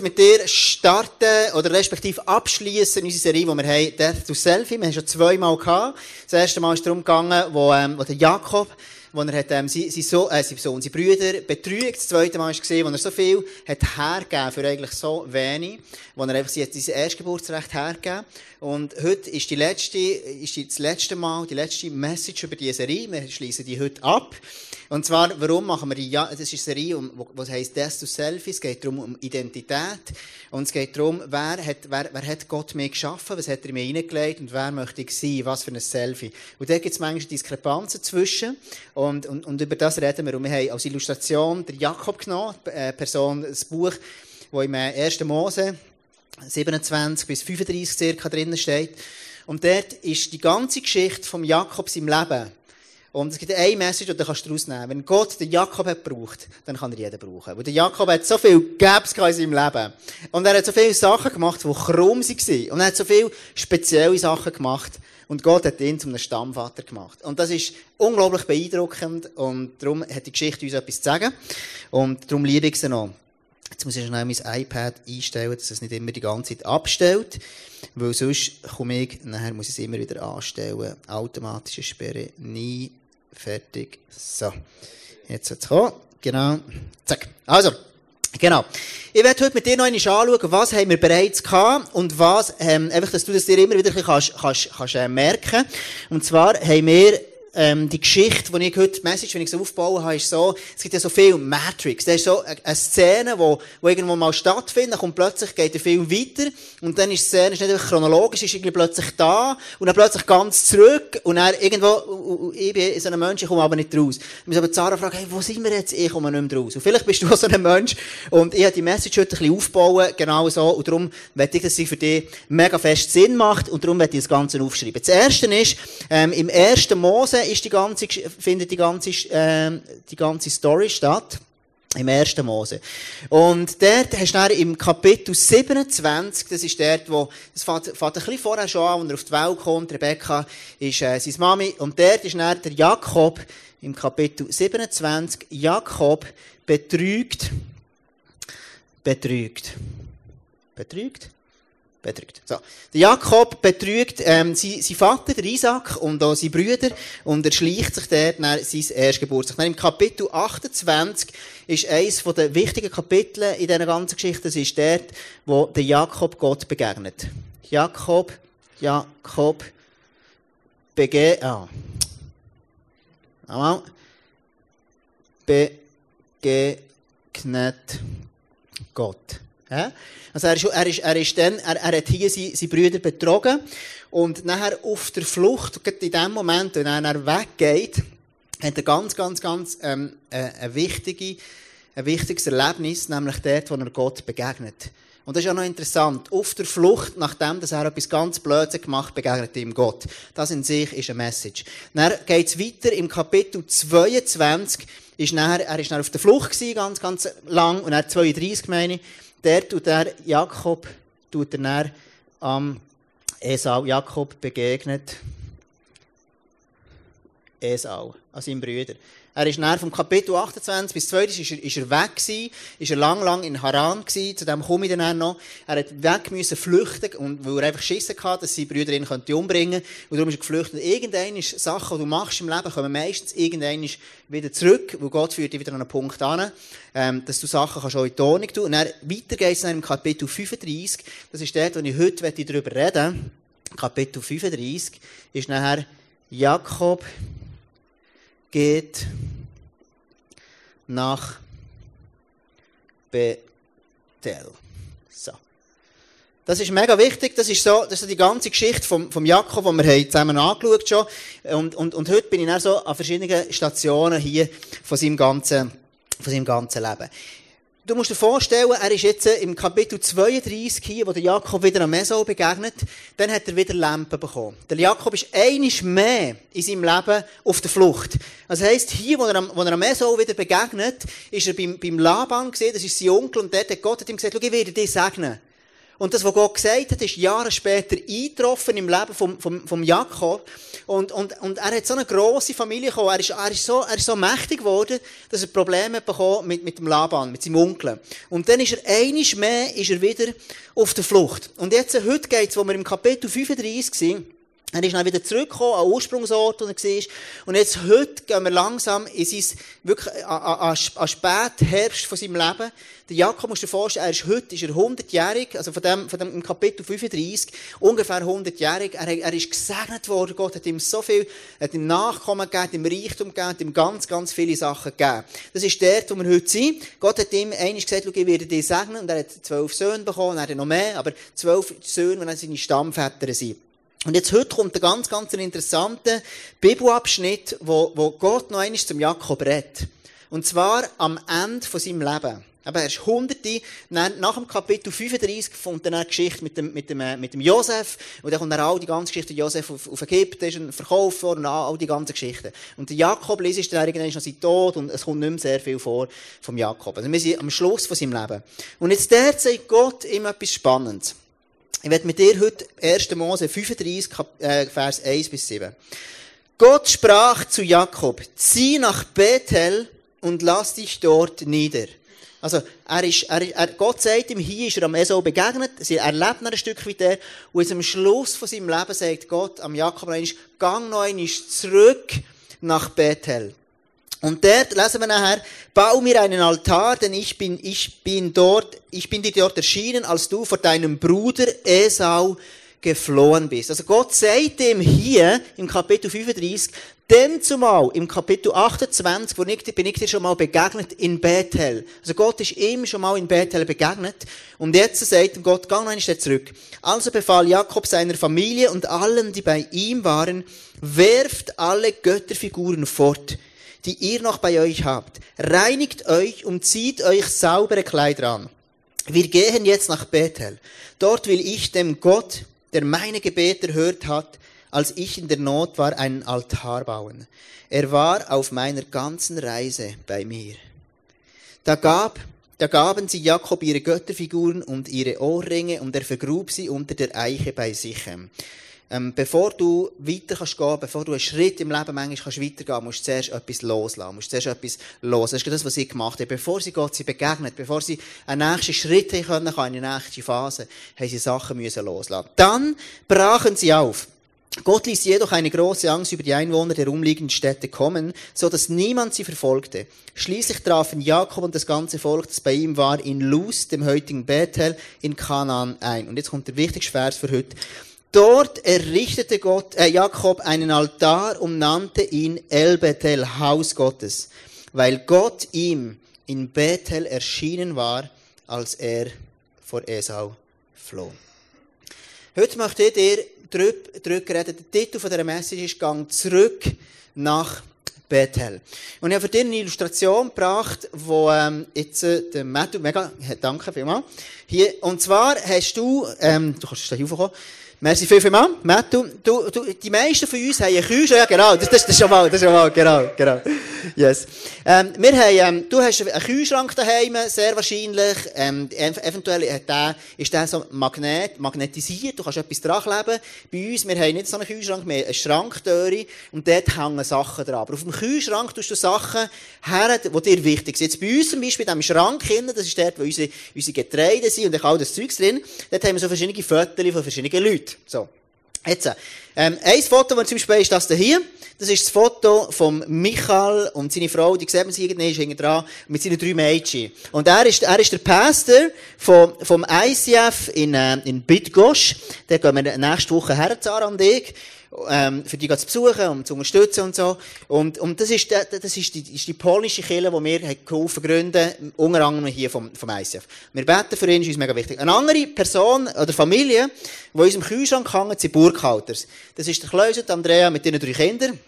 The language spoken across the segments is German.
heute mit dir starten oder respektive abschließen unsere Serie, die wir haben, Death to Selfie. Wir haben schon zweimal gehabt. Das erste Mal ist darum gegangen, wo, ähm, wo der Jakob wo er hat, ähm, sein, sein, Sohn, äh, sein Sohn, seine Brüder betrügt. Das zweite Mal war gesehen, wo er so viel hat hergegeben für eigentlich so wenig, wo er einfach sein Erstgeburtsrecht hergegeben. Und heute ist die letzte, ist die, das letzte Mal, die letzte Message über diese Serie. Wir schließen die heute ab. Und zwar, warum machen wir die, ja, das ist eine Serie, um, was heisst Death to Selfie. Es geht darum, um Identität. Und es geht darum, wer hat, wer, wer hat Gott mir geschaffen, was hat er mir hineingelegt und wer möchte ich sein, was für ein Selfie. Und da gibt es manchmal Diskrepanzen zwischen. Und, und, und über das reden wir. Und wir haben als Illustration der Jakob genommen, äh, Person, das Buch, wo im 1. Mose 27 bis 35 circa drinnen steht. Und dort ist die ganze Geschichte vom Jakob im Leben und es gibt eine Message, die du daraus nehmen Wenn Gott den Jakob hat gebraucht, dann kann er jeden brauchen. Weil der Jakob hat so viel Gaps in seinem Leben. Und er hat so viele Sachen gemacht, die krumm waren. Und er hat so viele spezielle Sachen gemacht. Und Gott hat ihn zum Stammvater gemacht. Und das ist unglaublich beeindruckend. Und darum hat die Geschichte uns etwas zu sagen. Und darum liebe ich sie noch. Jetzt muss ich schnell mein iPad einstellen, dass es nicht immer die ganze Zeit abstellt. Weil sonst komme ich, nachher muss ich es immer wieder anstellen. Automatische Sperre, nie fertig. So. Jetzt hat es. Genau. Zack. Also. Genau. Ich werde heute mit dir noch einmal anschauen, was haben wir bereits gehabt und was, ähm, einfach, dass du das dir immer wieder kannst, kannst, kannst, äh, merken. Und zwar haben wir ähm, die Geschichte, die ich heute, die Message, wenn ich so aufbauen habe, ist so, es gibt ja so viel Matrix. Da ist so eine Szene, wo, wo irgendwo mal stattfindet, dann kommt plötzlich, geht der Film weiter, und dann ist die Szene ist nicht chronologisch, ist irgendwie plötzlich da, und dann plötzlich ganz zurück, und dann irgendwo, ich bin so ein Mensch, ich komme aber nicht raus. Ich muss aber Zara fragen, hey, wo sind wir jetzt? Ich komme nicht mehr raus. Und vielleicht bist du so ein Mensch, und ich habe die Message heute ein bisschen aufbauen, genau so, und darum werde ich, dass sie für dich mega fest Sinn macht, und darum werde ich das Ganze aufschreiben. Das erste ist, ähm, im ersten Mose, ist die ganze, findet die ganze, äh, die ganze Story statt. Im 1. Mose. Und dort hast du dann im Kapitel 27, das ist dort, wo, das fängt, fängt ein bisschen vorher schon an, als er auf die Welt kommt, Rebecca ist äh, seine Mami, und dort ist dann der Jakob, im Kapitel 27, Jakob betrügt, betrügt, betrügt, betrügt. So. Der Jakob betrügt ähm, sein, sein Vater, der Isaac, und auch seine Brüder, und er schleicht sich dort nach sein Erstgeburtstag. Dann im Kapitel 28 ist eines der wichtigen Kapitel in dieser ganzen Geschichte, das ist dort, wo der Jakob Gott begegnet. Jakob, Jakob, bege, ah. Einmal. Begegnet Gott. Also er ist, er ist, er ist dann, er, er hat hier seine, seine Brüder betrogen und nachher auf der Flucht, in dem Moment, wenn er weggeht, hat er ganz, ganz, ganz ähm, äh, ein, wichtige, ein wichtiges Erlebnis, nämlich dort, wo er Gott begegnet. Und das ist ja noch interessant. Auf der Flucht, nachdem dass er etwas ganz Blödes gemacht begegnet ihm Gott. Das in sich ist eine Message. Dann geht es weiter im Kapitel 22. Ist nachher, er ist nachher auf der Flucht gewesen, ganz, ganz lang. Und er 32, meine ich der tut er Jakob, tut er am Esau. Jakob begegnet Esau, an seinem Brüder. Er ist nach vom Kapitel 28 bis 32 ist er, ist er weg gewesen, ist er lang, lang in Haran gewesen, zu dem komme ich dann noch. Er hat weg müssen flüchten, und, weil er einfach Schissen hatte, dass seine Brüder ihn könnte umbringen Und darum ist er geflüchtet. Irgendeine ist Sachen, die du machst im Leben, kommen meistens irgendeine wieder zurück, weil Gott führt dich wieder an einen Punkt an, ähm, dass du Sachen kannst auch in Tonung tun. Und dann, weiter geht es im Kapitel 35. Das ist dort, wo ich heute darüber reden Kapitel 35 ist nachher Jakob geht nach Bethel. So. Das ist mega wichtig. Das ist so, das ist die ganze Geschichte vom, vom Jakob, die wir zusammen angeschaut schon. Und, und, und heute bin ich dann so an verschiedenen Stationen hier von seinem ganzen, von seinem ganzen Leben. Du musst dir vorstellen, er ist jetzt im Kapitel 32 hier, wo der Jakob wieder am Mesau begegnet, dann hat er wieder Lampen bekommen. Der Jakob ist einisch mehr in seinem Leben auf der Flucht. Das heisst, hier, wo er am, wo er am Mesau wieder begegnet, ist er beim, beim Laban gesehen, das ist sein Onkel, und der hat Gott hat ihm gesagt, schau, ich werde dich segnen. Und das, was Gott gesagt hat, ist Jahre später eingetroffen im Leben vom, vom, vom Jakob. Und, und, und er hat so eine grosse Familie bekommen. Er ist, er ist, so, er ist so mächtig geworden, dass er Probleme bekommen mit, mit dem Laban, mit seinem Onkel. Und dann ist er einiges mehr, ist er wieder auf der Flucht. Und jetzt, heute geht's, wo wir im Kapitel 35 sind, er ist dann wieder zurückgekommen an den Ursprungsort, wo er war. Und jetzt, heute, gehen wir langsam in sein, wirklich, an, an, an Spätherbst von seinem Leben. Der Jakob, musst dir vorstellen, er ist heute, ist er 100-jährig, also von dem, von dem, im Kapitel 35, ungefähr 100-jährig. Er, er ist gesegnet worden. Gott hat ihm so viel, hat ihm Nachkommen gegeben, ihm Reichtum gegeben, ihm ganz, ganz viele Sachen gegeben. Das ist der, wo wir heute sind. Gott hat ihm einiges gesagt, ich werde dich segnen. Und er hat zwölf Söhne bekommen, er hat noch mehr, aber zwölf Söhne, wenn er seine Stammväter sind. Und jetzt heute kommt ein ganz, ganz interessanter Bibelabschnitt, wo, wo Gott noch einmal zum Jakob redet. Und zwar am Ende von seinem Leben. Aber er ist Hunderte. Nach dem Kapitel 35 kommt dann eine Geschichte mit dem, mit dem, äh, mit dem Josef. Und dann kommt dann all die ganze Geschichte. Josef auf, auf Ägypten ist verkauft worden und all die ganzen Geschichten. Und der Jakob liest dann irgendwann noch sein Tod und es kommt nicht mehr sehr viel vor vom Jakob. Also wir sind am Schluss von seinem Leben. Und jetzt der zeigt Gott ihm etwas Spannendes. Ich werde mit dir heute 1. Mose 35, äh, Vers 1 bis 7. Gott sprach zu Jakob, zieh nach Bethel und lass dich dort nieder. Also, er ist, er, er, Gott sagt ihm, hier ist er am Esau begegnet, er lebt noch ein Stück weit der, und jetzt am Schluss von seinem Leben sagt Gott am Jakob einmal, gang noch einmal zurück nach Bethel. Und dort lesen wir nachher, bau mir einen Altar, denn ich bin, ich bin dort, ich bin dir dort erschienen, als du vor deinem Bruder Esau geflohen bist. Also Gott sagt ihm hier im Kapitel 35, dem zumal im Kapitel 28, wo ich, bin ich dir schon mal begegnet in Bethel. Also Gott ist ihm schon mal in Bethel begegnet. Und jetzt sagt Gott, gang einen Schritt zurück. Also befahl Jakob seiner Familie und allen, die bei ihm waren, werft alle Götterfiguren fort die ihr noch bei euch habt. Reinigt euch und zieht euch saubere Kleider an. Wir gehen jetzt nach Bethel. Dort will ich dem Gott, der meine Gebete erhört hat, als ich in der Not war, einen Altar bauen. Er war auf meiner ganzen Reise bei mir. Da gab, da gaben sie Jakob ihre Götterfiguren und ihre Ohrringe und er vergrub sie unter der Eiche bei Sichem. Ähm, bevor du weiter kannst gehen, bevor du einen Schritt im Leben manchmal kannst weitergehen, musst du zuerst etwas loslassen, musst zuerst etwas los. Das ist das, was sie gemacht haben. Bevor sie Gott sie begegnet, bevor sie einen nächsten Schritt haben können, eine nächste Phase, haben sie Sachen müssen loslassen. Dann brachen sie auf. Gott ließ jedoch eine große Angst über die Einwohner der umliegenden Städte kommen, so dass niemand sie verfolgte. Schließlich trafen Jakob und das ganze Volk, das bei ihm war, in Luz, dem heutigen Bethel, in Kanaan ein. Und jetzt kommt der wichtigste Vers für heute. Dort errichtete Gott, äh, Jakob einen Altar und nannte ihn El Bethel, Haus Gottes, weil Gott ihm in Bethel erschienen war, als er vor Esau floh. Heute möchte ich dir drüber reden. Der Titel dieser Message ist Gang zurück nach Bethel. Und ich habe für dich eine Illustration gebracht, wo ähm, jetzt äh, der Matthew, mega, danke vielmals, hier, und zwar hast du, ähm, du kannst da hochkommen, Merci viel, viel mal. Matt, du, du, du, die meisten von uns haben einen Kühlschrank. Ja, genau. Das, das, das schon mal, das schon mal, genau, genau. Yes. Ähm, wir haben, ähm, du hast einen Kühlschrank daheim, sehr wahrscheinlich. Ähm, eventuell hat der, ist der so magnet, magnetisiert. Du kannst etwas dran kleben. Bei uns, wir haben nicht so einen Kühlschrank, wir haben eine Schranktüre und dort hängen Sachen dran. Aber auf dem Kühlschrank tust du Sachen her, die dir wichtig sind. Jetzt bei uns zum Beispiel, in diesem Schrank hinten, das ist dort, wo unsere, unsere Getreide sind und all das Zeugs drin, dort haben wir so verschiedene Fotos von verschiedenen Leuten. So. Jetzt, ähm, ein Foto, das zum Beispiel ist das hier. Das ist das Foto von Michael und seine Frau, die sieht man sie irgendwie, ist hinten dran, mit seinen drei Mädchen. Und er ist, er ist der Pastor vom, vom ICF in, äh, in Bidgosch. Da gehen wir nächste Woche her, Zara und ich ähm, für die zu besuchen und zu unterstützen und so. Und, und das ist, das ist die, ist die polnische Kirche, die wir geholfen gründen, unter anderem hier vom, vom ICF. Wir beten für ihn, ist uns mega wichtig. Eine andere Person oder Familie, die in unserem Kühlschrank hängt, sind Burghalters. Das ist der Kleus und Andrea mit ihren drei Kindern.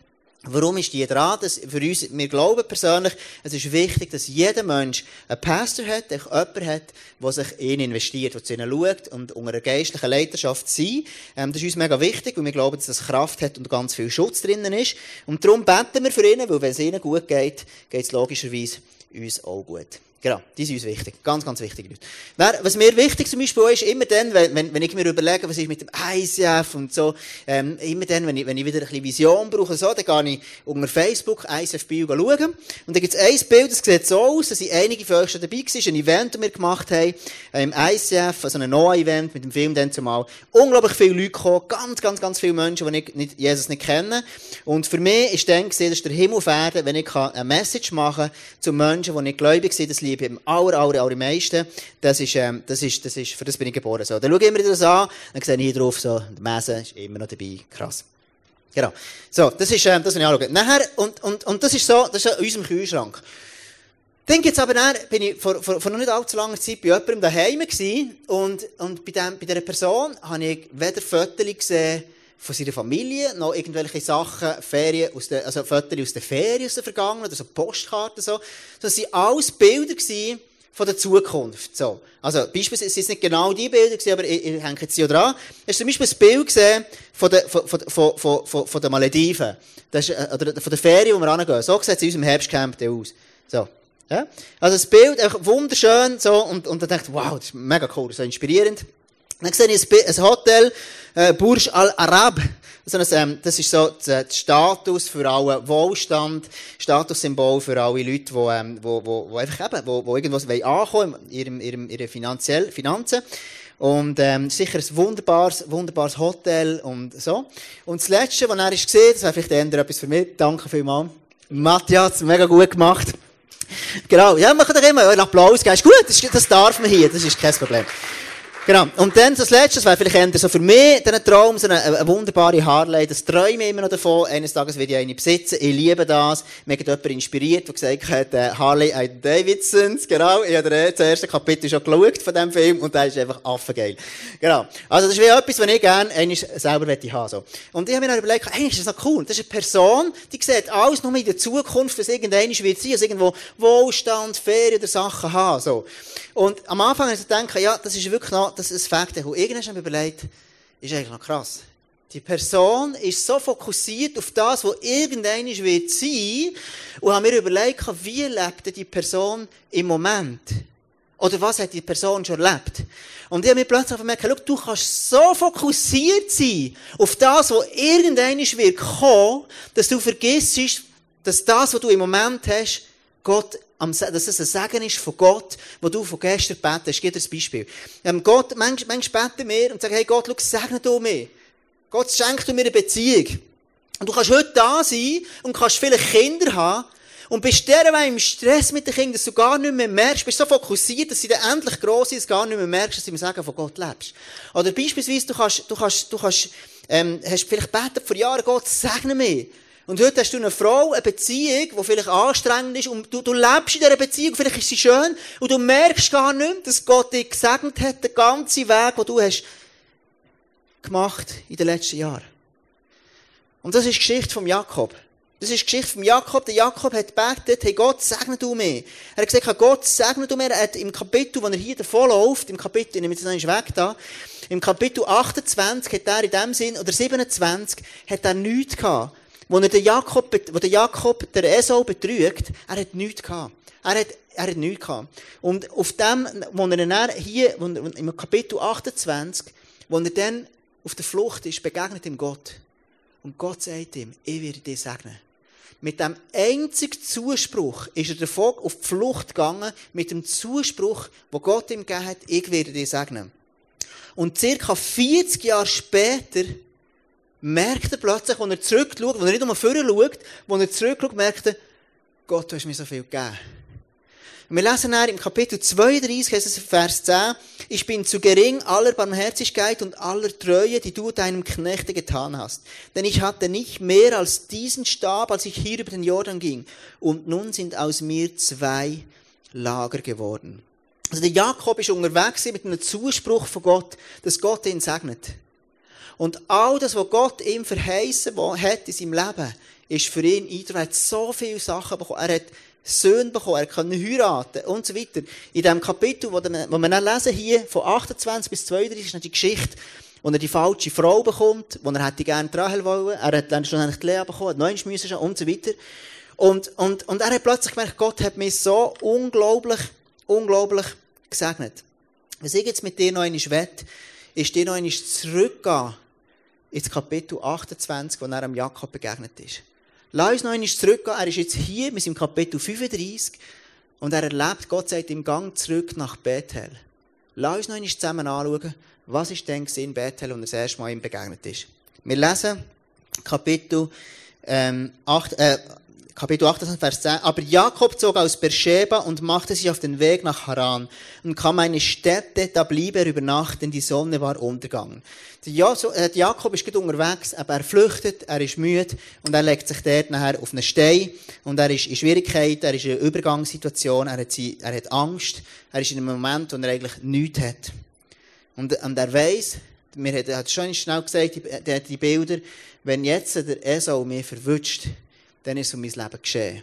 Warum ist die dran? Das für uns, wir glauben persönlich, es ist wichtig, dass jeder Mensch einen Pastor hat, jemanden hat, der sich in ihn investiert, der zu ihnen schaut und unter einer geistlichen Leiterschaft sein. Ähm, das ist uns mega wichtig, weil wir glauben, dass das Kraft hat und ganz viel Schutz drinnen ist. Und darum beten wir für ihn, weil wenn es ihnen gut geht, geht es logischerweise uns auch gut. Genau, die sind uns wichtig. Ganz, ganz wichtige Leute. Was mir wichtig zum Beispiel ist, immer dann, wenn, wenn ich mir überlege, was ist mit dem ICF und so, ähm, immer dann, wenn ich, wenn ich wieder ein bisschen Vision brauche, so, dann gehe ich unter Facebook ICF Bio schauen. Und da gibt es ein Bild, das sieht so aus, da sind einige von euch schon dabei gewesen, ein Event, das wir gemacht haben, im ICF, also ein No-Event mit dem Film dann zumal. Unglaublich viele Leute gekommen, ganz, ganz, ganz viele Menschen, die ich nicht, Jesus nicht kennen. Und für mich ist dann gesehen, dass der Himmel auf Erden, wenn ich eine Message machen kann zu Menschen, die nicht gläubig sind, das liebe im aller, aller, aller meisten. Das ist, ähm, das ist, das ist, für das bin ich geboren. So. Dann schaue ich immer das an, dann sehe ich hier drauf, so, der Messe ist immer noch dabei. Krass. Genau. So, das ist, ähm, das will ich anschauen. Nachher, und, und, und das ist so, das ist in unserem Kühlschrank. Dann gibt's aber dann, bin ich vor, vor, vor noch nicht allzu langer Zeit bei jemandem daheim gewesen, und, und bei dem, bei dieser Person habe ich weder Fotos gesehen, von seiner Familie, noch irgendwelche Sachen, Ferien aus der, also Fotos aus der Ferien aus der Vergangenheit, oder so Postkarten, so. Das waren alles Bilder gewesen von der Zukunft, so. Also, beispielsweise, es sind nicht genau die Bilder gewesen, aber ich, ich hänge jetzt hier dran. Es ist zum Beispiel ein Bild gesehen von der, von, von, von, von, von den Malediven. Das ist, äh, oder von der Ferien, wo wir hingehen. So sieht es in unserem Herbstcamp aus. So. Ja? Also, das Bild, wunderschön, so, und, und dann denkt, wow, das ist mega cool, so inspirierend. Dann sehe ich ein Hotel, äh, Burj Al Arab. So ein, ähm, das ist so der Status für alle Wohlstand, Statussymbol für alle Leute, die, ähm, wo, wo, wo einfach eben, wo, wo irgendwas ankommen in ihrem, ihrem, ihren finanziellen Finanzen. Und ähm, sicher ein wunderbares, wunderbares Hotel und so. Und das Letzte, was er ist gesehen, das wäre vielleicht eher etwas für mich. Danke vielmals. Matthias, mega gut gemacht. Genau, ja, machen doch immer einen Applaus geben. Ist gut, das, das darf man hier, das ist kein Problem. Genau. Und dann das Letzte, das wäre vielleicht eher so für mich der Traum, so eine, eine, wunderbare Harley. Das träume ich immer noch davon. Eines Tages werde ich eine besitzen. Ich liebe das. Mir hat jemand inspiriert, der gesagt hat, äh, Harley Davidsons. Genau. Ich habe das erste Kapitel schon geschaut von diesem Film und der ist einfach affengeil. Genau. Also das ist wie etwas, was ich gerne einmal selber möchte haben. So. Und ich habe mir dann überlegt, hey, ist das noch cool. Das ist eine Person, die sieht alles nur in der Zukunft, was irgendwann wird sein, also irgendwo Wohlstand, Ferien oder Sachen haben. So. Und am Anfang habe ich gedacht, ja, das ist wirklich noch, das ein Fakt, und irgendwann habe überlegt, ist eigentlich noch krass. Die Person ist so fokussiert auf das, was irgendwann wird sein, und habe mir überlegt, wie lebt die Person im Moment? Oder was hat die Person schon erlebt? Und ich habe mir plötzlich gemerkt, schau, du kannst so fokussiert sein auf das, was irgendwann wird kommen, dass du vergisst, dass das, was du im Moment hast, Gott dass es ein Segen ist von Gott, wo du von gestern betest. Ich gebe dir ein Beispiel. Ähm, Gott, manchmal, manchmal beten wir und sagen, hey Gott, schau, segne du mir. Gott schenkt mir eine Beziehung. Und du kannst heute da sein und kannst viele Kinder haben und bist derweil im Stress mit den Kindern, dass du gar nicht mehr merkst, bist so fokussiert, dass sie dann endlich gross sind, dass du gar nicht mehr merkst, dass du im Segen von Gott lebst. Oder beispielsweise, du kannst, du kannst, du kannst, ähm, hast vielleicht betet vor Jahren, Gott, segne mich. Und heute hast du eine Frau, eine Beziehung, die vielleicht anstrengend ist, und du, du lebst in dieser Beziehung, vielleicht ist sie schön, und du merkst gar nicht, dass Gott dich gesegnet hat, den ganzen Weg, den du hast gemacht in den letzten Jahren. Und das ist die Geschichte vom Jakob. Das ist die Geschichte vom Jakob. Der Jakob hat gebetet, hey Gott, segne du mir. Er hat gesagt, Gott, segne du mir. Er hat im Kapitel, wo er hier davon läuft, im Kapitel, ich nehme jetzt noch weg da, im Kapitel 28 hat er in dem Sinn, oder 27, hat er nichts gehabt. Wo er den Jakob, wo der Jakob der Esau betrügt, er hat nichts gehabt. Er hat, er hat nichts gehabt. Und auf dem, wo er dann hier, wo im Kapitel 28, wo er dann auf der Flucht ist, begegnet ihm Gott. Und Gott sagt ihm, ich werde dich segnen. Mit dem einzigen Zuspruch ist er davon auf die Flucht gegangen, mit dem Zuspruch, wo Gott ihm gegeben hat, ich werde dich segnen. Und circa 40 Jahre später merkt er plötzlich, als er zurückschaut, als er nicht um vorne schaut, als er zurückschaut, merkt er, Gott, du hast mir so viel gegeben. Wir lesen dann im Kapitel 32, heißt es Vers 10, ich bin zu gering aller Barmherzigkeit und aller Treue, die du deinem Knechte getan hast. Denn ich hatte nicht mehr als diesen Stab, als ich hier über den Jordan ging. Und nun sind aus mir zwei Lager geworden. Also der Jakob ist unterwegs mit einem Zuspruch von Gott, dass Gott ihn segnet. Und all das, was Gott ihm verheißen hat in seinem Leben, ist für ihn eingetragen. Er hat so viele Sachen bekommen. Er hat Söhne bekommen, er kann heiraten und so weiter. In dem Kapitel, wo wir dann lesen, hier, von 28 bis 32, ist noch die Geschichte, wo er die falsche Frau bekommt, wo er hätte gerne Rahel wollen, er hat dann schon die Lea bekommen, hat neun müssen und so weiter. Und, und, und er hat plötzlich gemerkt, Gott hat mich so unglaublich unglaublich gesegnet. Was ich jetzt mit dir noch einmal will, ist dir noch einmal zurückgehen ins Kapitel 28, wo er am Jakob begegnet ist. Lass uns noch einmal zurückgehen. Er ist jetzt hier, wir sind im Kapitel 35, und er erlebt, Gott sagt im Gang zurück nach Bethel. Lass uns noch einmal zusammen anschauen, was ist denn in Bethel, und das erste Mal ihm begegnet ist. Wir lesen Kapitel, ähm, 8, äh, Kapitel 28, Vers 10. Aber Jakob zog aus Beersheba und machte sich auf den Weg nach Haran und kam eine Stätte, da blieb er über Nacht, denn die Sonne war untergegangen. Der äh, Jakob ist gut unterwegs, aber er flüchtet, er ist müde und er legt sich dort nachher auf einen Stein und er ist in Schwierigkeiten, er ist in einer Übergangssituation, er hat, er hat Angst, er ist in einem Moment, wo er eigentlich nichts hat. Und, und er weiss, mir hat, hat schon schnell gesagt, die, die Bilder, wenn jetzt der Esau mich verwünscht, dann ist es um mein Leben geschehen.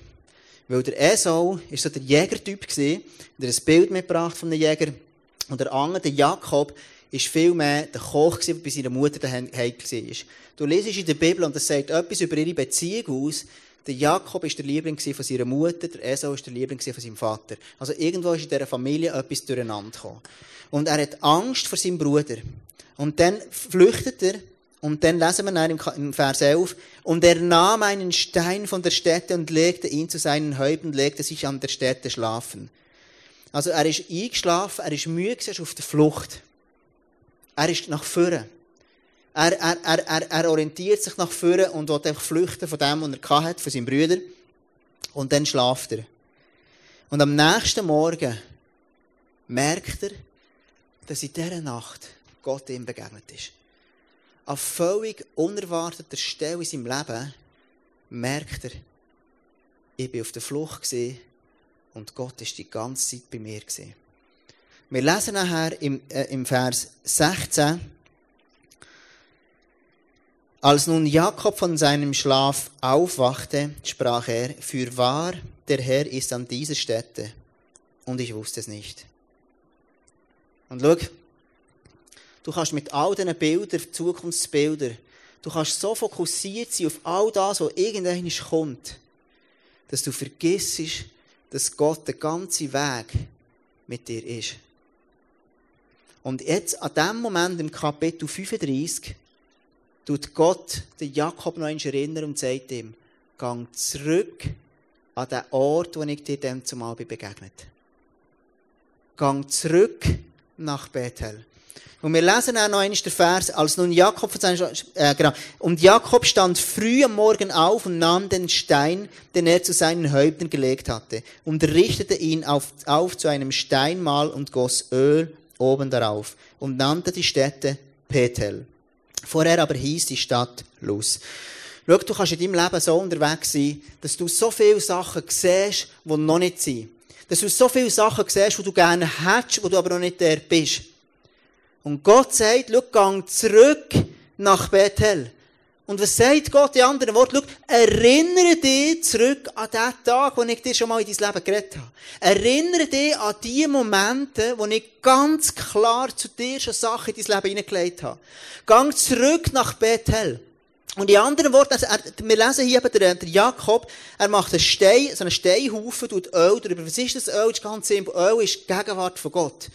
Weil der Esau war so der Jägertyp, der ein Bild mitgebracht von einem Jäger. Und der andere, der Jakob, war viel mehr der Koch, der bei seiner Mutter daheim war. Du lesest in der Bibel, und das sagt etwas über ihre Beziehung aus, der Jakob war der Liebling von seiner Mutter, der Esau war der Liebling von seinem Vater. Also irgendwo ist in dieser Familie etwas durcheinander gekommen. Und er hat Angst vor seinem Bruder. Und dann flüchtet er und dann lesen wir dann im Vers 11, und er nahm einen Stein von der Stätte und legte ihn zu seinen Häupten, legte sich an der Stätte schlafen. Also er ist eingeschlafen, er ist müde, er ist auf der Flucht. Er ist nach vorne. Er, er, er, er, er orientiert sich nach vorne und will einfach flüchten von dem, was er hatte, von seinem Brüder. Und dann schlaft er. Und am nächsten Morgen merkt er, dass in dieser Nacht Gott ihm begegnet ist an völlig unerwarteter Stelle in seinem Leben merkt er, ich bin auf der Flucht und Gott ist die ganze Zeit bei mir. Wir lesen nachher im, äh, im Vers 16, als nun Jakob von seinem Schlaf aufwachte, sprach er, für wahr, der Herr ist an dieser Stätte, und ich wusste es nicht. Und schau, Du kannst mit all diesen Bildern, Zukunftsbildern, du kannst so fokussiert sein auf all das, was irgendwann kommt, dass du vergisst, dass Gott den ganzen Weg mit dir ist. Und jetzt, an dem Moment im Kapitel 35, tut Gott den Jakob noch einmal erinnern und sagt ihm, gang zurück an den Ort, wo ich dir dann zumal begegnet Gang zurück nach Bethel. Und wir lesen auch noch einmal den Vers, als nun Jakob äh, genau. Und Jakob stand früh am Morgen auf und nahm den Stein, den er zu seinen Häupten gelegt hatte, und richtete ihn auf, auf zu einem Steinmal und goss Öl oben darauf und nannte die Stätte Petel. Vorher aber hieß die Stadt Luz. Schau, du kannst in deinem Leben so unterwegs sein, dass du so viele Sachen siehst, die noch nicht sind. Dass du so viele Sachen siehst, die du gerne hättest, wo du aber noch nicht der bist. Und Gott sagt, schau, gang zurück nach Bethel. Und was sagt Gott in anderen Worten? Schau, erinnere dich zurück an den Tag, wo ich dir schon mal in dein Leben geredet habe. Erinnere dich an die Momente, wo ich ganz klar zu dir schon Sachen in dein Leben hineingelegt habe. Gang zurück nach Bethel. Und in anderen Worten, also er, wir lesen hier eben der, der Jakob, er macht einen Stein, so einen Steinhaufen, tut Öl drüber. Was ist das Öl? Das ist ganz simpel. Öl ist die Gegenwart von Gott.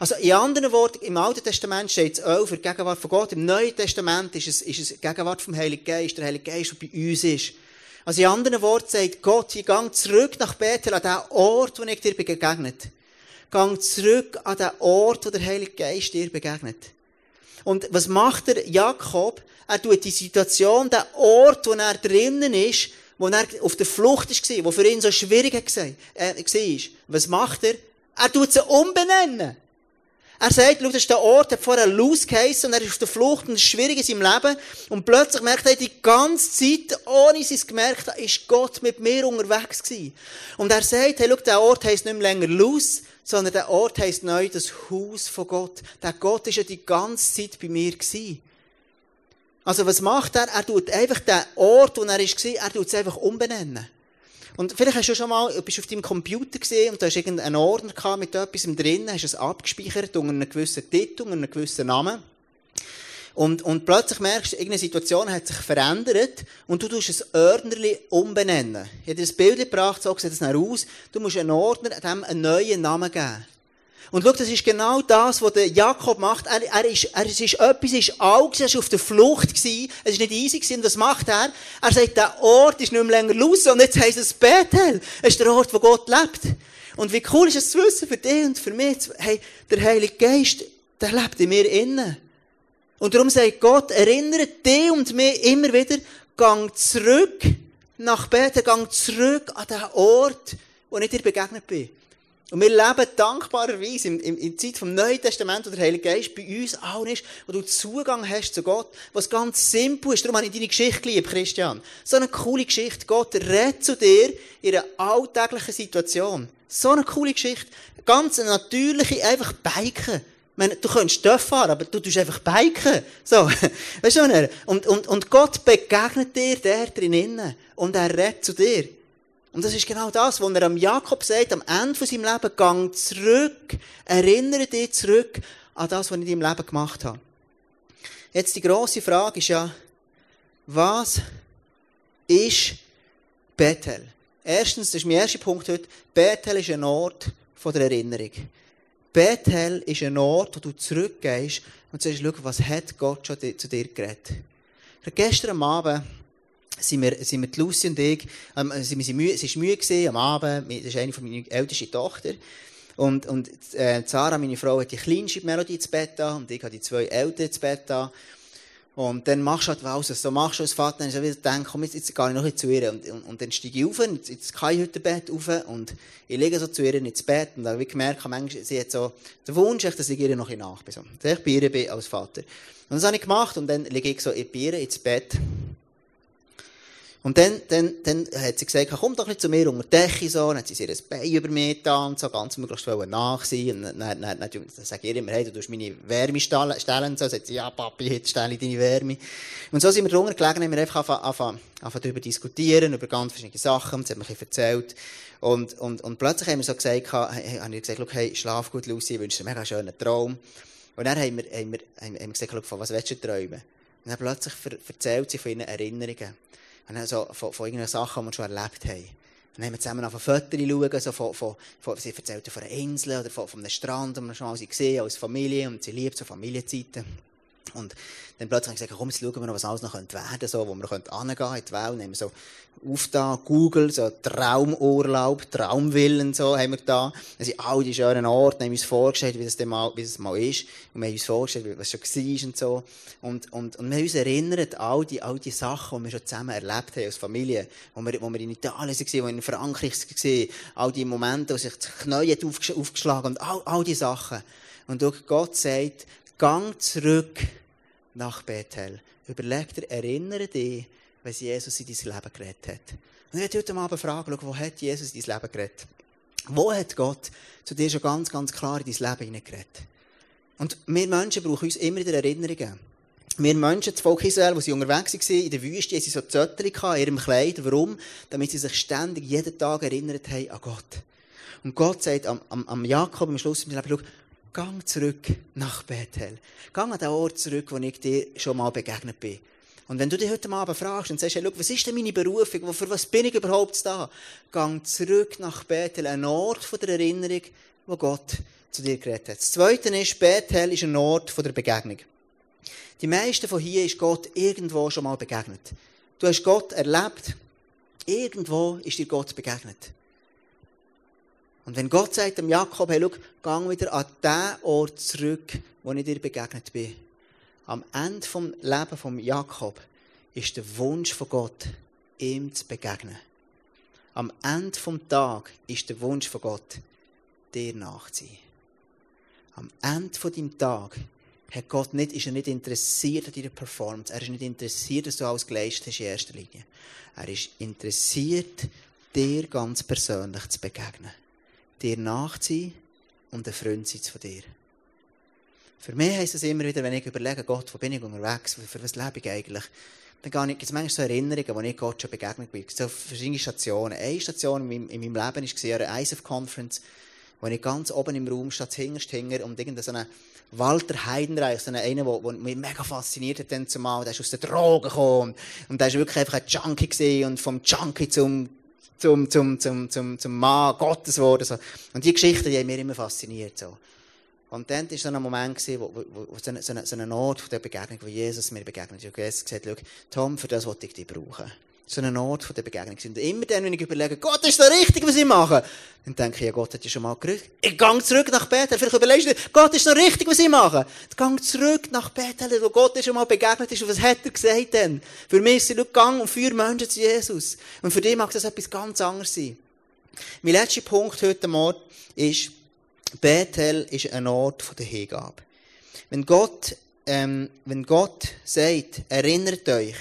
Also, in anderen Worten, im Alten Testament steht es auch für die Gegenwart von Gott. Im Neuen Testament ist es, ist es die Gegenwart vom Heiligen Geist, der Heilige Geist, der bei uns ist. Also, in anderen Worten sagt Gott, ich gang zurück nach Bethel, an den Ort, wo ich dir begegnet. Gang zurück an den Ort, wo der Heilige Geist dir begegnet. Und was macht der Jakob? Er tut die Situation, den Ort, wo er drinnen ist, wo er auf der Flucht war, wo für ihn so schwierig war, äh. Was macht er? Er tut sie umbenennen. Er sagt, schau, das ist der Ort, der vorher Luz geheissen und er ist auf der Flucht und es ist schwierig in seinem Leben. Und plötzlich merkt er, die ganze Zeit, ohne es gemerkt hat, ist Gott mit mir unterwegs gewesen. Und er sagt, hey, schau, der Ort heisst nicht mehr länger Luz, sondern der Ort heisst neu das Haus von Gott. Der Gott ist ja die ganze Zeit bei mir gewesen. Also was macht er? Er tut einfach den Ort, wo er ist, er tut es einfach umbenennen. Und vielleicht hast du schon mal, bist auf deinem Computer gesehen und da hast irgendeinen Ordner gehabt mit etwas drin, hast es abgespeichert unter einem gewissen Titel, unter einem gewissen Namen. Und, und plötzlich merkst du, irgendeine Situation hat sich verändert und du tust ein Ordnerli umbenennen. Ich habe dir ein Bild gebracht, so sieht es nach aus. Du musst einen Ordner dem einen neuen Namen geben. Und schau, das ist genau das, was der Jakob macht. Er, er ist, er ist, etwas ist alt, er war auf der Flucht, gewesen, es war nicht easy gewesen. Und was macht er? Er sagt, der Ort ist nicht mehr länger los und jetzt heisst es Bethel. Es ist der Ort, wo Gott lebt. Und wie cool ist es zu wissen für dich und für mich, hey, der Heilige Geist, der lebt in mir innen. Und darum sagt Gott, erinnert dich und mich immer wieder, gang zurück nach Bethel, gang zurück an den Ort, wo ich dir begegnet bin. Und wir leben dankbarerweise in, in, in der Zeit vom Neuen Testament, wo der Heilige Geist bei uns allen ist, wo du Zugang hast zu Gott, was ganz simpel ist. Darum habe ich deine Geschichte lieb, Christian. So eine coole Geschichte. Gott redet zu dir in einer alltäglichen Situation. So eine coole Geschichte. Ganz eine natürliche, einfach Biken. Meine, du könntest Töpfe fahren, aber du tust einfach biken. So. Weißt du, und, und, und Gott begegnet dir der drinnen. Und er redet zu dir. Und das ist genau das, was er am Jakob sagt, am Ende von seinem Leben, gang zurück, erinnere dich zurück an das, was ich in deinem Leben gemacht habe. Jetzt die grosse Frage ist ja, was ist Bethel? Erstens, das ist mein erster Punkt heute, Bethel ist ein Ort von der Erinnerung. Bethel ist ein Ort, wo du zurückgehst und sagst, schau, was hat Gott schon zu dir geredet? Gestern Abend sind wir, sind wir Lucy und ich, ähm, sind wir müde, es war müde gewesen, am Abend, das ist eine von meiner ältesten Tochter. Und, und, äh, Sarah, meine Frau, hat die kleinste Melodie ins Bett an, und ich habe die zwei Älteren ins Bett an. Und dann machst du halt was, so machst du als Vater, dann ich denke, komm, jetzt, jetzt gehe ich noch zu ihr. Und, und, und dann steige ich auf, ins Kai-Hüttenbett rauf, und ich lege so zu ihr ins Bett, und da habe ich gemerkt, manchmal, sie hat so den Wunsch, dass ich ihr noch ein nach bin. So. Dass ich bei ihr bin als Vater. Und das habe ich gemacht, und dann lege ich so ihr ins Bett. Und dann, dann, dann hat sie gesagt, komm doch nicht zu mir unter Decke, so. Dann hat sie ihr ein Bein über mir getan, so ganz möglichst wollen nach sein. Und dann, dann, dann, dann, sage ich immer, hey, du tust meine Wärme stellen, so. Dann sagt sie, ja, Papi, jetzt stelle ich deine Wärme. Und so sind wir drunter gelegen, haben wir einfach angefangen, angefangen darüber diskutieren, über ganz verschiedene Sachen. Sie hat mir ein bisschen erzählt. Und, und, und plötzlich haben wir so gesagt, haben wir gesagt, hey, schlaf gut, Lucy, ich wünsche dir einen mega schönen Traum. Und dann haben wir, haben wir, haben wir gesagt, von was willst du träumen? Und dann plötzlich erzählt sie von ihren Erinnerungen. Und so von, von irgendeinen Sachen, die wir schon erlebt haben. Dann haben wir zusammen auf Fotos schauen, so von, von, von, sie erzählten von einer Insel oder von, von einem Strand, wo wir schon mal gesehen als Familie und sie liebt so Familienzeiten. Und dann plötzlich habe ich gesagt, komm, jetzt schauen wir noch, was alles noch werden könnte, so, wo wir hingehen können in die Welt. Wir so auf da, Google, so Traumurlaub, Traumwillen, so haben wir da. Dann sind all die schönen Orte, haben uns vorgestellt, wie das denn mal, wie das mal ist. Und wir haben uns vorgestellt, was schon war und so. Und, und, und wir haben uns erinnert, all die, all die Sachen, die wir schon zusammen erlebt haben als Familie. Wo wir, wo wir in Italien waren, wo wir in Frankreich waren. All die Momente, wo sich das Knie aufgeschlagen und all, all die Sachen. Und Gott sagt, gang zurück nach Bethel. Überleg dir, erinnere dich, wenn Jesus in dein Leben geredet hat. Und ich werde heute Abend fragen, wo hat Jesus in dein Leben geredet? Wo hat Gott zu dir schon ganz, ganz klar in dein Leben hineingeredet? Und wir Menschen brauchen uns immer wieder Erinnerungen. Wir Menschen, das Volk Israel, wo sie unterwegs waren, in der Wüste, haben sie so Zötterchen in ihrem Kleid. Warum? Damit sie sich ständig, jeden Tag erinnert haben an Gott. Und Gott sagt am, am, am Jakob am Schluss Leben, Gang zurück nach Bethel. Gang an den Ort zurück, wo ich dir schon mal begegnet bin. Und wenn du dich heute Abend fragst und sagst, hey, schau, was ist denn meine Berufung? Für was bin ich überhaupt da? Gang zurück nach Bethel, ein Ort von der Erinnerung, wo Gott zu dir geredet hat. Das Zweite ist, Bethel ist ein Ort von der Begegnung. Die meisten von hier ist Gott irgendwo schon mal begegnet. Du hast Gott erlebt. Irgendwo ist dir Gott begegnet. Und wenn Gott sagt dem Jakob, hey, schau, gang wieder an den Ort zurück, wo ich dir begegnet bin. Am Ende vom Leben von Jakob ist der Wunsch von Gott, ihm zu begegnen. Am Ende vom Tag ist der Wunsch von Gott, dir nachzuziehen. Am Ende von deinem Tag hat Gott nicht, ist er nicht interessiert an deiner Performance. Er ist nicht interessiert, dass du alles geleistet hast in erster Linie. Er ist interessiert, dir ganz persönlich zu begegnen dir nachziehen und ein Freund sein von dir. Für mich heisst es immer wieder, wenn ich überlege, Gott, wo bin ich unterwegs, für was lebe ich eigentlich, dann gibt es manchmal so Erinnerungen, wo ich Gott schon begegnet bin. So verschiedene Stationen. Eine Station in meinem, in meinem Leben war eine ISF Conference, wo ich ganz oben im Raum stehe, hinterst hinger und irgendein Walter Heidenreich, so einer, der mich mega fasziniert hat dann zumal, der ist aus den Drogen gekommen und der ist wirklich einfach ein Junkie gewesen und vom Junkie zum zum, zum, zum, zum, zum Mann Gottes geworden. So. Und die Geschichten, die haben mich immer fasziniert. So. Und dann war so ein Moment, gewesen, wo, wo, wo so, eine, so, eine, Ort der Begegnung, wo Jesus mir begegnet. Und Jesus gesagt, schau, Tom, für das wollte ich dich brauchen so eine Ort von der Begegnung. Und immer dann, wenn ich überlege, Gott, ist das richtig, was ich mache? Dann denke ich, ja, Gott hat ja schon mal gerückt. Ich gehe zurück nach Bethel. Vielleicht überlegst du Gott, ist das richtig, was ich mache? Ich gehe zurück nach Bethel, wo Gott schon mal begegnet ist. Und was hat er gesagt denn? Für mich ist es, gang und führe Menschen zu Jesus. Und für dich mag das etwas ganz anderes sein. Mein letzter Punkt heute Morgen ist, Bethel ist ein Ort der Hingabe. Wenn Gott, ähm, wenn Gott sagt, erinnert euch,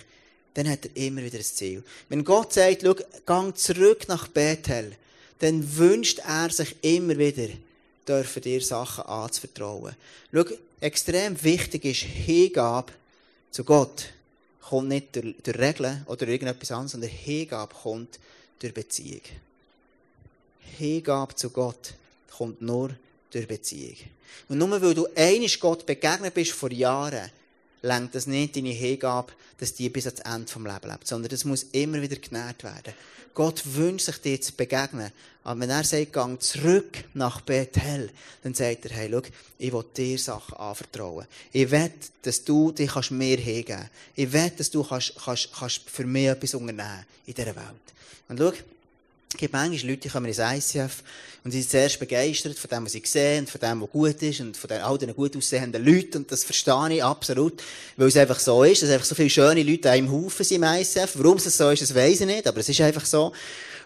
dann hat er immer wieder ein Ziel. Wenn Gott sagt, schau, gang zurück nach Bethel, dann wünscht er sich immer wieder, dürfen dir Sachen anzuvertrauen. Schau, extrem wichtig ist Hingabe zu Gott. Kommt nicht durch, durch Regeln oder irgendetwas anderes, sondern Hingabe kommt durch Beziehung. Hingabe zu Gott kommt nur durch Beziehung. Und nur weil du einisch Gott begegnet bist vor Jahren, lenkt das nicht deine Hingabe, dass die bis ans Ende vom Leben lebt, sondern das muss immer wieder genährt werden. Gott wünscht sich dir zu begegnen. Aber wenn er sagt, gang zurück nach Bethel, dann sagt er, hey, schau, ich will dir Sachen anvertrauen. Ich will, dass du dich mir hingeben kannst. Ich will, dass du kannst, kannst, kannst für mich etwas unternehmen in dieser Welt. Und schau, es gibt manchmal Leute, die kommen ins ICF und sie sind zuerst begeistert von dem, was sie sehen, und von dem, was gut ist und von all den gut aussehenden Leuten. Und das verstehe ich absolut, weil es einfach so ist, dass einfach so viele schöne Leute einem Haufen sind im ICF. Warum es so ist, das weiss ich nicht, aber es ist einfach so.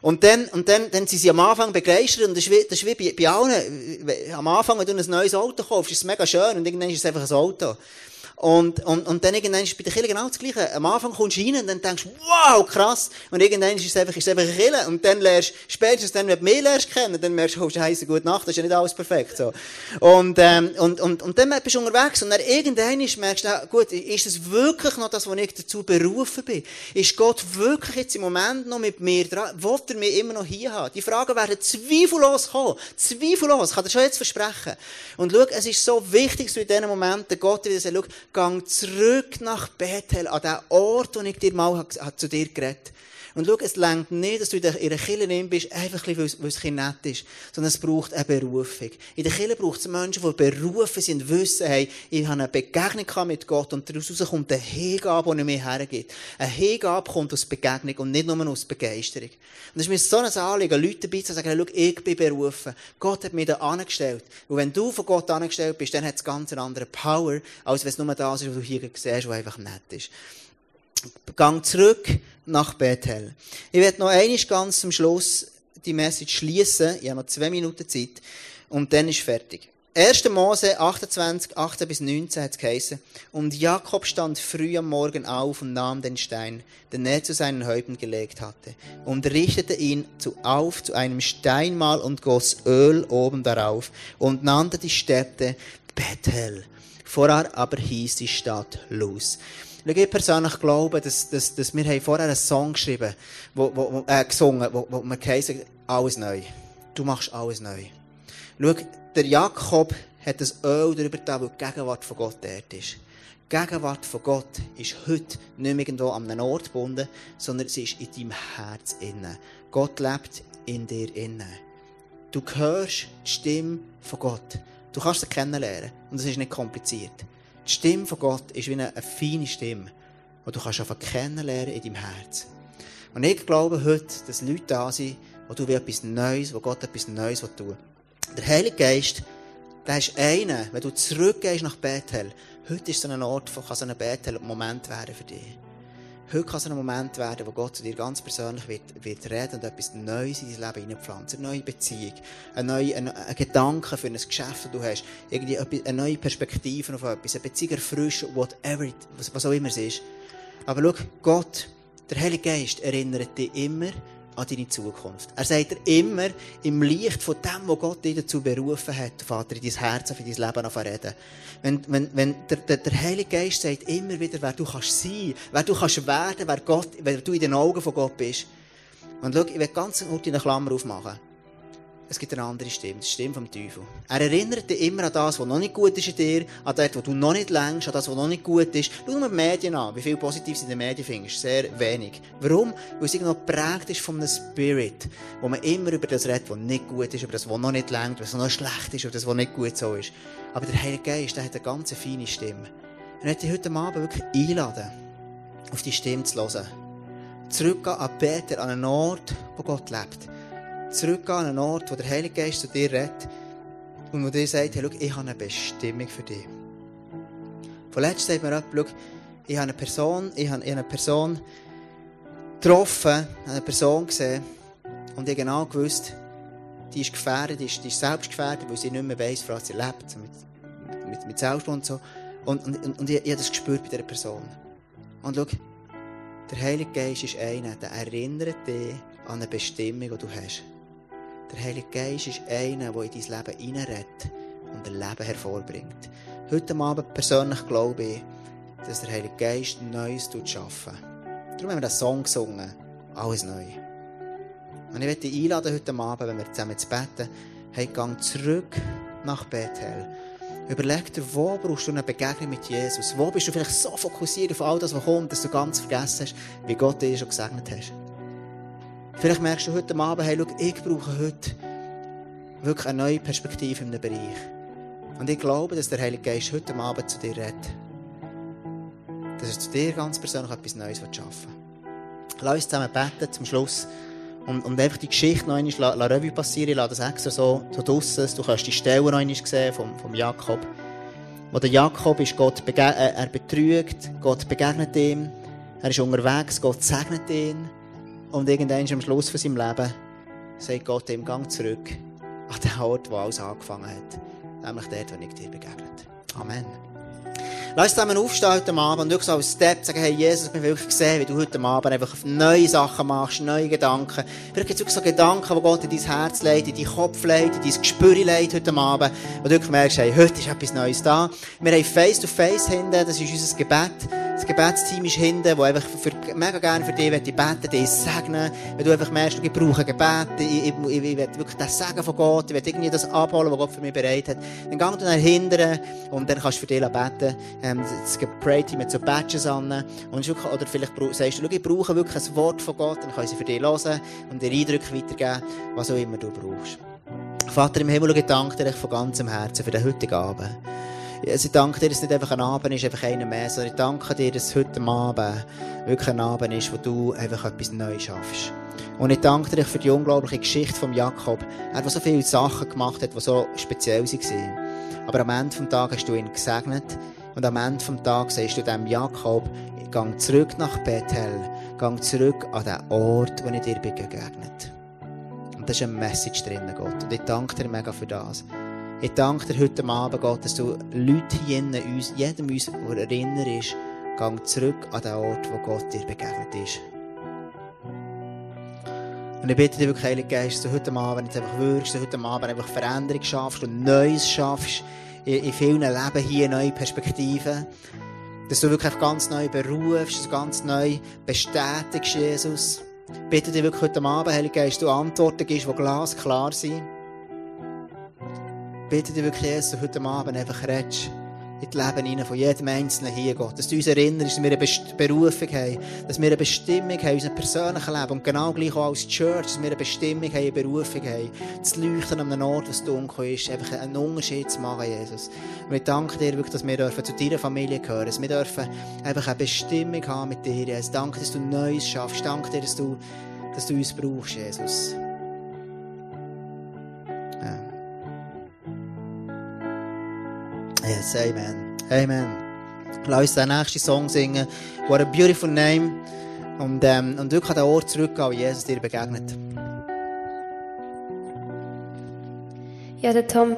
Und dann, und dann, dann sind sie am Anfang begeistert und das ist wie, das ist wie bei, bei allen. Am Anfang, wenn du ein neues Auto kaufst, ist es mega schön und irgendwann ist es einfach ein Auto. Und, und, und dann irgendwann ist bei der Kille genau das Gleiche. Am Anfang kommst du rein und dann denkst du, wow, krass. Und irgendwann ist es einfach, ist es einfach eine Kille. Und dann lernst, spätestens dann, wenn du mehr lernst kennen, dann merkst du, oh, scheiße, gute Nacht, das ist ja nicht alles perfekt, so. Und, ähm, und, und, und dann bist du unterwegs und dann irgendwann merkst du, gut, ist es wirklich noch das, was ich dazu berufen bin? Ist Gott wirklich jetzt im Moment noch mit mir dran? Wollt er mich immer noch hier haben? Die Fragen werden zweifellos kommen. Zweifellos. Kann dir schon jetzt versprechen. Und schau, es ist so wichtig, dass du in diesen Momenten Gott wieder sagst, gang zurück nach Bethel, an den Ort, wo ich dir mal zu dir geredet und schau, es längt nicht, dass du in der Kirche bist, einfach weil es, weil es nett ist, sondern es braucht eine Berufung. In der Kirche braucht es Menschen, die berufen sind, wissen, hey, ich habe eine Begegnung mit Gott und daraus kommt eine Hingabe, die mir hergibt. Eine Hingabe kommt aus Begegnung und nicht nur aus Begeisterung. Und es ist mir so ein Anliegen, Leute dabei zu sagen, schau, ich bin berufen. Gott hat mich da angestellt. Und wenn du von Gott angestellt bist, dann hat es ganz eine andere Power, als wenn es nur das ist, was du hier siehst, was einfach nett ist. Gang zurück nach Bethel. Ich werde noch einmal ganz zum Schluss die Message schließen. Ich habe noch zwei Minuten Zeit. Und dann ist fertig. 1. Mose 28, 18 bis 19 hat es geheißen. Und Jakob stand früh am Morgen auf und nahm den Stein, den er zu seinen Häupten gelegt hatte, und richtete ihn zu, auf zu einem Steinmal und goss Öl oben darauf und nannte die Stätte Bethel. Vorher aber hieß die Stadt Luz. Ich persönlich glaube, dass, dass, dass wir vorher einen Song geschrieben wo, wo, äh, gesungen wo, wo wir geheißen, alles neu. Du machst alles neu. Schau, der Jakob hat das Öl darüber da, weil die Gegenwart von Gott dort ist. Die Gegenwart von Gott ist heute nicht irgendwo an einem Ort gebunden, sondern sie ist in deinem Herz innen. Gott lebt in dir innen. Du hörst die Stimme von Gott. Du kannst sie kennenlernen. Und es ist nicht kompliziert. Die Stimme von Gott ist wie eine, eine feine Stimme, die du kannst einfach kennenlernen in deinem Herz. Und ich glaube heute, dass Leute da sind, wo du etwas Neues, wo Gott etwas Neues tun. Der Heilige Geist, der ist einer, wenn du zurückgehst nach Bethel, heute ist so ein Ort, kann so ein Bethel-Moment werden für dich. Heute kann es ein Moment werden, wo Gott zu dir ganz persönlich wird, wird reden und etwas Neues in dein Leben hineinpflanzen. Eine neue Beziehung, ein neuer Gedanke für ein Geschäft, das du hast, irgendwie eine neue Perspektive auf etwas, eine Beziehung erfrischen, whatever, was, was auch immer es ist. Aber schau, Gott, der Heilige Geist erinnert dich immer an deine Zukunft. Er sagt dir immer, im Licht von dem, was Gott dich dazu berufen hat, Vater, in dein Herz, in dein Leben reden. Wenn, wenn, wenn der, der, der Heilige Geist sagt immer wieder, wer du kannst sein, wer du kannst werden, wer, Gott, wer du in den Augen von Gott bist. Und schau, ich will ganz kurz eine Klammer aufmachen. Es gibt eine andere Stimme, die Stimme vom Teufel. Er erinnert dich immer an das, was noch nicht gut ist in dir, an das, was du noch nicht längst, an das, was noch nicht gut ist. Schau mal die Medien an, wie viel Positives in den Medien findest. Sehr wenig. Warum? Weil es noch geprägt ist von einem Spirit, wo man immer über das redet, was nicht gut ist, über das, was noch nicht längt, was noch schlecht ist, über das, was nicht gut so ist. Aber der Heilige Geist, der hat eine ganz feine Stimme. Und ich dich heute Abend wirklich einladen, auf die Stimme zu hören. Zurückgehen an Peter, an einen Ort, wo Gott lebt zurückgehen an einen Ort, wo der Heilige Geist zu dir redet und wo dir sagt, hey, schau, ich habe eine Bestimmung für dich. Vorletzt sagt mir jemand, ich habe eine Person, ich habe eine Person getroffen, eine Person gesehen und ich genau gewusst, die ist gefährdet, die ist, die ist selbst gefährdet, weil sie nicht mehr weiss, was sie lebt, mit, mit, mit Selbstmord und so. Und, und, und, und ich, ich habe das gespürt bei dieser Person. Und schau, der Heilige Geist ist einer, der erinnert dich an eine Bestimmung, die du hast. Der Heilige Geist ist einer, der in dein Leben hineinredet und ein Leben hervorbringt. Heute Abend persönlich glaube ich, dass der Heilige Geist Neues schaffen Darum haben wir den Song gesungen. Alles neu. Und ich möchte dich einladen heute Abend, wenn wir zusammen zu beten, hey, gang zurück nach Bethel. Überleg dir, wo brauchst du eine Begegnung mit Jesus? Wo bist du vielleicht so fokussiert auf all das, was kommt, dass du ganz vergessen hast, wie Gott dir schon gesegnet hat. Vielleicht merkst du heute Abend, hey, schau, ich brauche heute wirklich eine neue Perspektive in einem Bereich. Und ich glaube, dass der Heilige Geist heute Abend zu dir redet. Dass er zu dir ganz persönlich etwas Neues schaffen will. Lass uns zusammen beten zum Schluss. Und, und einfach die Geschichte noch einmal la, la Revue passieren. Ich lasse das extra so, so draussen. Du kannst die Stelle noch einmal sehen vom, vom Jakob. Wo der Jakob ist, Gott äh, er betrügt, Gott begegnet ihm. Er ist unterwegs, Gott segnet ihn. Und irgendwann am Schluss von seinem Leben sagt Gott ihm, gang zurück an den Ort, wo alles angefangen hat. Nämlich dort, wo ich dir begegnet. Amen. Lass uns zusammen aufstehen heute Abend und wirklich so als Step sagen, hey Jesus, ich bin wirklich gesehen, wie du heute Abend einfach neue Sachen machst, neue Gedanken. Vielleicht gibt es wirklich so Gedanken, die Gott in dein Herz legt, in deinen Kopf legt, in dein Gespür legt heute Abend, wo du wirklich merkst, hey, heute ist etwas Neues da. Wir haben Face-to-Face hinten, das ist unser Gebet. Das Gebetsteam ist hinten, das einfach für, mega gerne für dich beten dich segnen. Wenn du einfach merkst, ich brauche Gebet, ich, ich, ich, ich will wirklich das Segen von Gott, ich will irgendwie das abholen, was Gott für mich bereit hat, dann geh du nach hinten und dann kannst du für dich beten ähm, das Pray-Team mit so Badges an. Und oder vielleicht sagst du, ich brauche wirklich ein Wort von Gott, dann können sie für dich hören und dir Eindrücke weitergeben, was auch immer du brauchst. Vater im Himmel, ich danke dir von ganzem Herzen für den heutigen Abend. Also ich danke dir, dass es nicht einfach ein Abend ist, einfach einer mehr, sondern ich danke dir, dass heute Abend wirklich ein Abend ist, wo du einfach etwas Neues schaffst. Und ich danke dir für die unglaubliche Geschichte von Jakob. Er hat so viele Sachen gemacht hat, die so speziell waren. Aber am Ende des Tages hast du ihn gesegnet. Und am Ende des Tages sagst du dem Jakob, gang zurück nach Bethel, gang zurück an den Ort, wo ich dir begegnet. Und da ist eine Message drin, Gott. Und ich danke dir mega für das. Ich danke dir heute Abend, Gott, dass du Leute hier in uns, jedem uns, der erinnert ist, gang zurück an den Ort, wo Gott dir begegnet ist. Und ich bitte dich wirklich, Heilige Geist, dass du heute Abend jetzt einfach wirkst, dass du heute Abend einfach Veränderung schaffst und Neues schaffst in, in vielen Leben hier neue Perspektiven. Dass du wirklich ganz neu berufst, dass ganz neu bestätigst, Jesus. Ich bitte dich wirklich heute Abend, Heilige Geist, du Antworten gibst, die glasklar sind. Bitte dich wirklich, Jesus, heute Abend einfach redest in das Leben hinein von jedem Einzelnen hier, Gott. Dass du uns erinnerst, dass wir eine Berufung haben, dass wir eine Bestimmung haben in unserem persönlichen Leben und genau gleich auch als Church, dass wir eine Bestimmung haben, eine Berufung haben, zu leuchten an einem Ort, was dunkel ist, einfach einen Unterschied zu machen, Jesus. Und ich danke dir wirklich, dass wir dürfen zu deiner Familie gehören, dass wir dürfen einfach eine Bestimmung haben mit dir, Jesus. Danke, dass du Neues schaffst. Danke dir, dass du, dass du uns brauchst, Jesus. Yes, Amen. Amen. Lass uns den nächsten Song singen. What a beautiful name. Und, ähm, und wirklich an den Ort zurückgehen, wo Jesus dir begegnet. Ja, der Tom